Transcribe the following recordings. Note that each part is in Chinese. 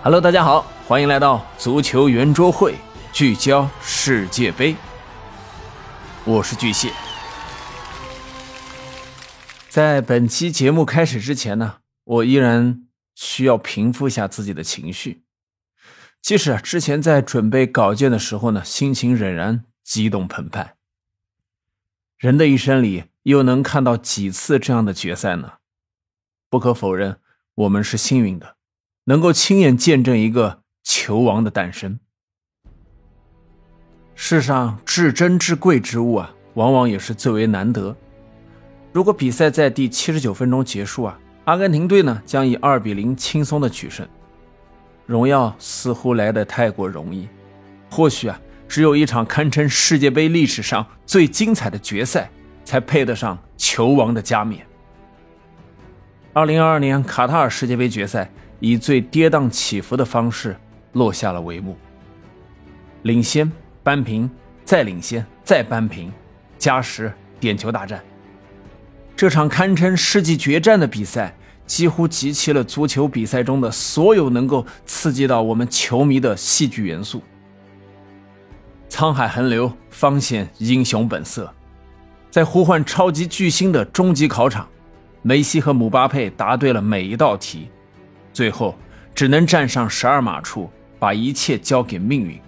Hello，大家好，欢迎来到足球圆桌会，聚焦世界杯。我是巨蟹。在本期节目开始之前呢，我依然需要平复一下自己的情绪。即使之前在准备稿件的时候呢，心情仍然激动澎湃。人的一生里，又能看到几次这样的决赛呢？不可否认，我们是幸运的。能够亲眼见证一个球王的诞生。世上至珍至贵之物啊，往往也是最为难得。如果比赛在第七十九分钟结束啊，阿根廷队呢将以二比零轻松的取胜。荣耀似乎来得太过容易。或许啊，只有一场堪称世界杯历史上最精彩的决赛，才配得上球王的加冕。二零二二年卡塔尔世界杯决赛。以最跌宕起伏的方式落下了帷幕。领先、扳平、再领先、再扳平，加时、点球大战。这场堪称世纪决战的比赛，几乎集齐了足球比赛中的所有能够刺激到我们球迷的戏剧元素。沧海横流，方显英雄本色。在呼唤超级巨星的终极考场，梅西和姆巴佩答对了每一道题。最后，只能站上十二码处，把一切交给命运。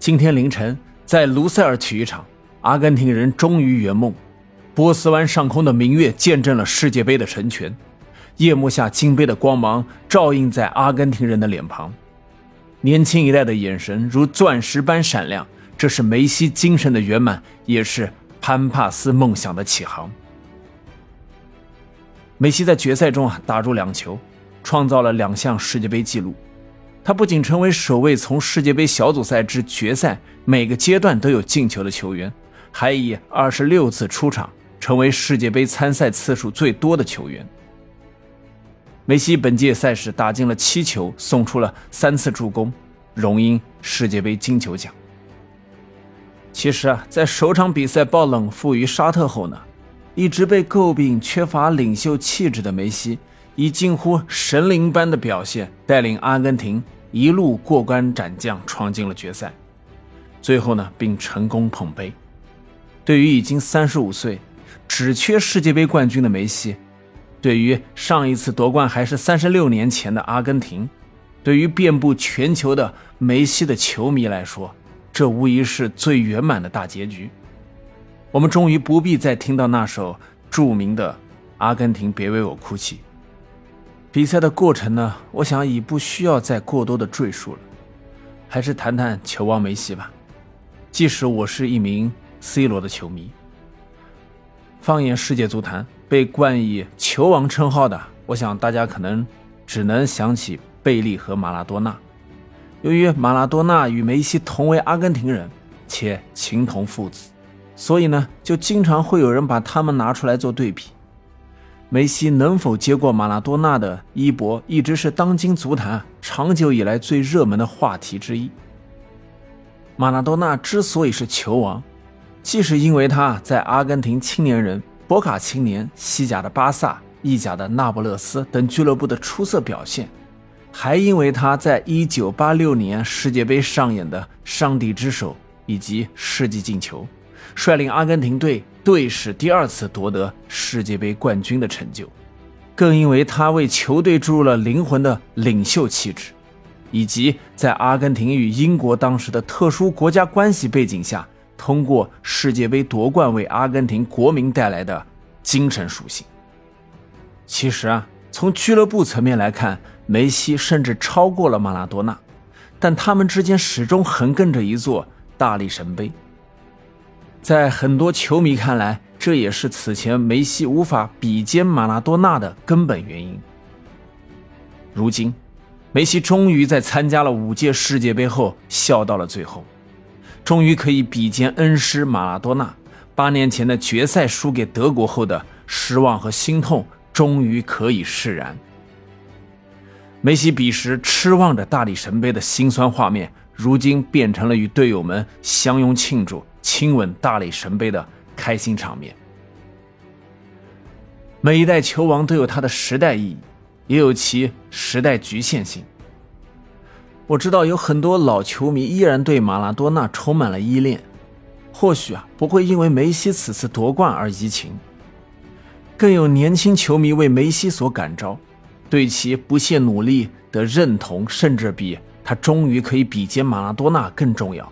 今天凌晨，在卢塞尔体育场，阿根廷人终于圆梦。波斯湾上空的明月见证了世界杯的成全。夜幕下，金杯的光芒照映在阿根廷人的脸庞，年轻一代的眼神如钻石般闪亮。这是梅西精神的圆满，也是潘帕斯梦想的起航。梅西在决赛中啊，打入两球。创造了两项世界杯纪录，他不仅成为首位从世界杯小组赛至决赛每个阶段都有进球的球员，还以二十六次出场成为世界杯参赛次数最多的球员。梅西本届赛事打进了七球，送出了三次助攻，荣膺世界杯金球奖。其实啊，在首场比赛爆冷负于沙特后呢，一直被诟病缺乏领袖气质的梅西。以近乎神灵般的表现，带领阿根廷一路过关斩将，闯进了决赛。最后呢，并成功捧杯。对于已经三十五岁、只缺世界杯冠军的梅西，对于上一次夺冠还是三十六年前的阿根廷，对于遍布全球的梅西的球迷来说，这无疑是最圆满的大结局。我们终于不必再听到那首著名的《阿根廷别为我哭泣》。比赛的过程呢，我想已不需要再过多的赘述了，还是谈谈球王梅西吧。即使我是一名 C 罗的球迷，放眼世界足坛，被冠以球王称号的，我想大家可能只能想起贝利和马拉多纳。由于马拉多纳与梅西同为阿根廷人，且情同父子，所以呢，就经常会有人把他们拿出来做对比。梅西能否接过马拉多纳的衣钵，一直是当今足坛长久以来最热门的话题之一。马拉多纳之所以是球王，既是因为他在阿根廷青年人、博卡青年、西甲的巴萨、意甲的那不勒斯等俱乐部的出色表现，还因为他在1986年世界杯上演的“上帝之手”以及世纪进球。率领阿根廷队队史第二次夺得世界杯冠军的成就，更因为他为球队注入了灵魂的领袖气质，以及在阿根廷与英国当时的特殊国家关系背景下，通过世界杯夺冠为阿根廷国民带来的精神属性。其实啊，从俱乐部层面来看，梅西甚至超过了马拉多纳，但他们之间始终横亘着一座大力神杯。在很多球迷看来，这也是此前梅西无法比肩马拉多纳的根本原因。如今，梅西终于在参加了五届世界杯后笑到了最后，终于可以比肩恩师马拉多纳。八年前的决赛输给德国后的失望和心痛，终于可以释然。梅西彼时痴望着大力神杯的辛酸画面，如今变成了与队友们相拥庆祝。亲吻大力神杯的开心场面。每一代球王都有他的时代意义，也有其时代局限性。我知道有很多老球迷依然对马拉多纳充满了依恋，或许啊不会因为梅西此次夺冠而移情，更有年轻球迷为梅西所感召，对其不懈努力的认同，甚至比他终于可以比肩马拉多纳更重要。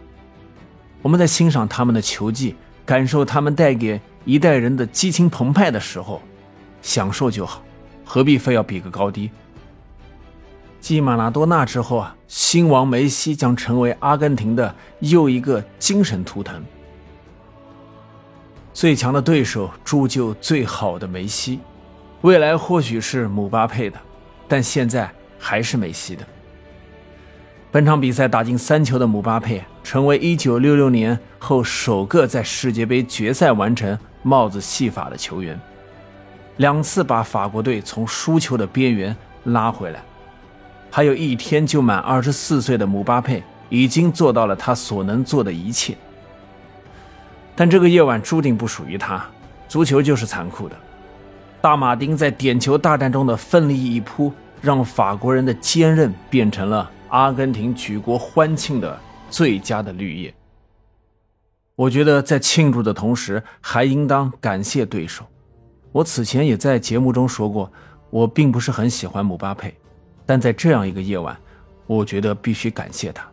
我们在欣赏他们的球技，感受他们带给一代人的激情澎湃的时候，享受就好，何必非要比个高低？继马拉多纳之后啊，新王梅西将成为阿根廷的又一个精神图腾。最强的对手铸就最好的梅西，未来或许是姆巴佩的，但现在还是梅西的。本场比赛打进三球的姆巴佩，成为1966年后首个在世界杯决赛完成帽子戏法的球员，两次把法国队从输球的边缘拉回来。还有一天就满二十四岁的姆巴佩已经做到了他所能做的一切，但这个夜晚注定不属于他。足球就是残酷的，大马丁在点球大战中的奋力一扑，让法国人的坚韧变成了阿根廷举国欢庆的最佳的绿叶。我觉得在庆祝的同时，还应当感谢对手。我此前也在节目中说过，我并不是很喜欢姆巴佩。但在这样一个夜晚，我觉得必须感谢他，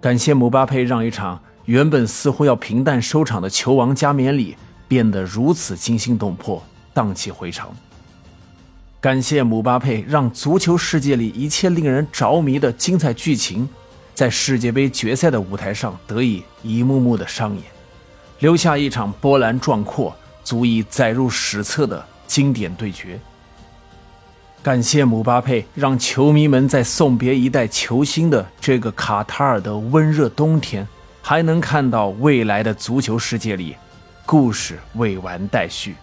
感谢姆巴佩让一场原本似乎要平淡收场的球王加冕礼变得如此惊心动魄、荡气回肠。感谢姆巴佩让足球世界里一切令人着迷的精彩剧情，在世界杯决赛的舞台上得以一幕幕的上演，留下一场波澜壮阔、足以载入史册的经典对决。感谢姆巴佩，让球迷们在送别一代球星的这个卡塔尔的温热冬天，还能看到未来的足球世界里，故事未完待续。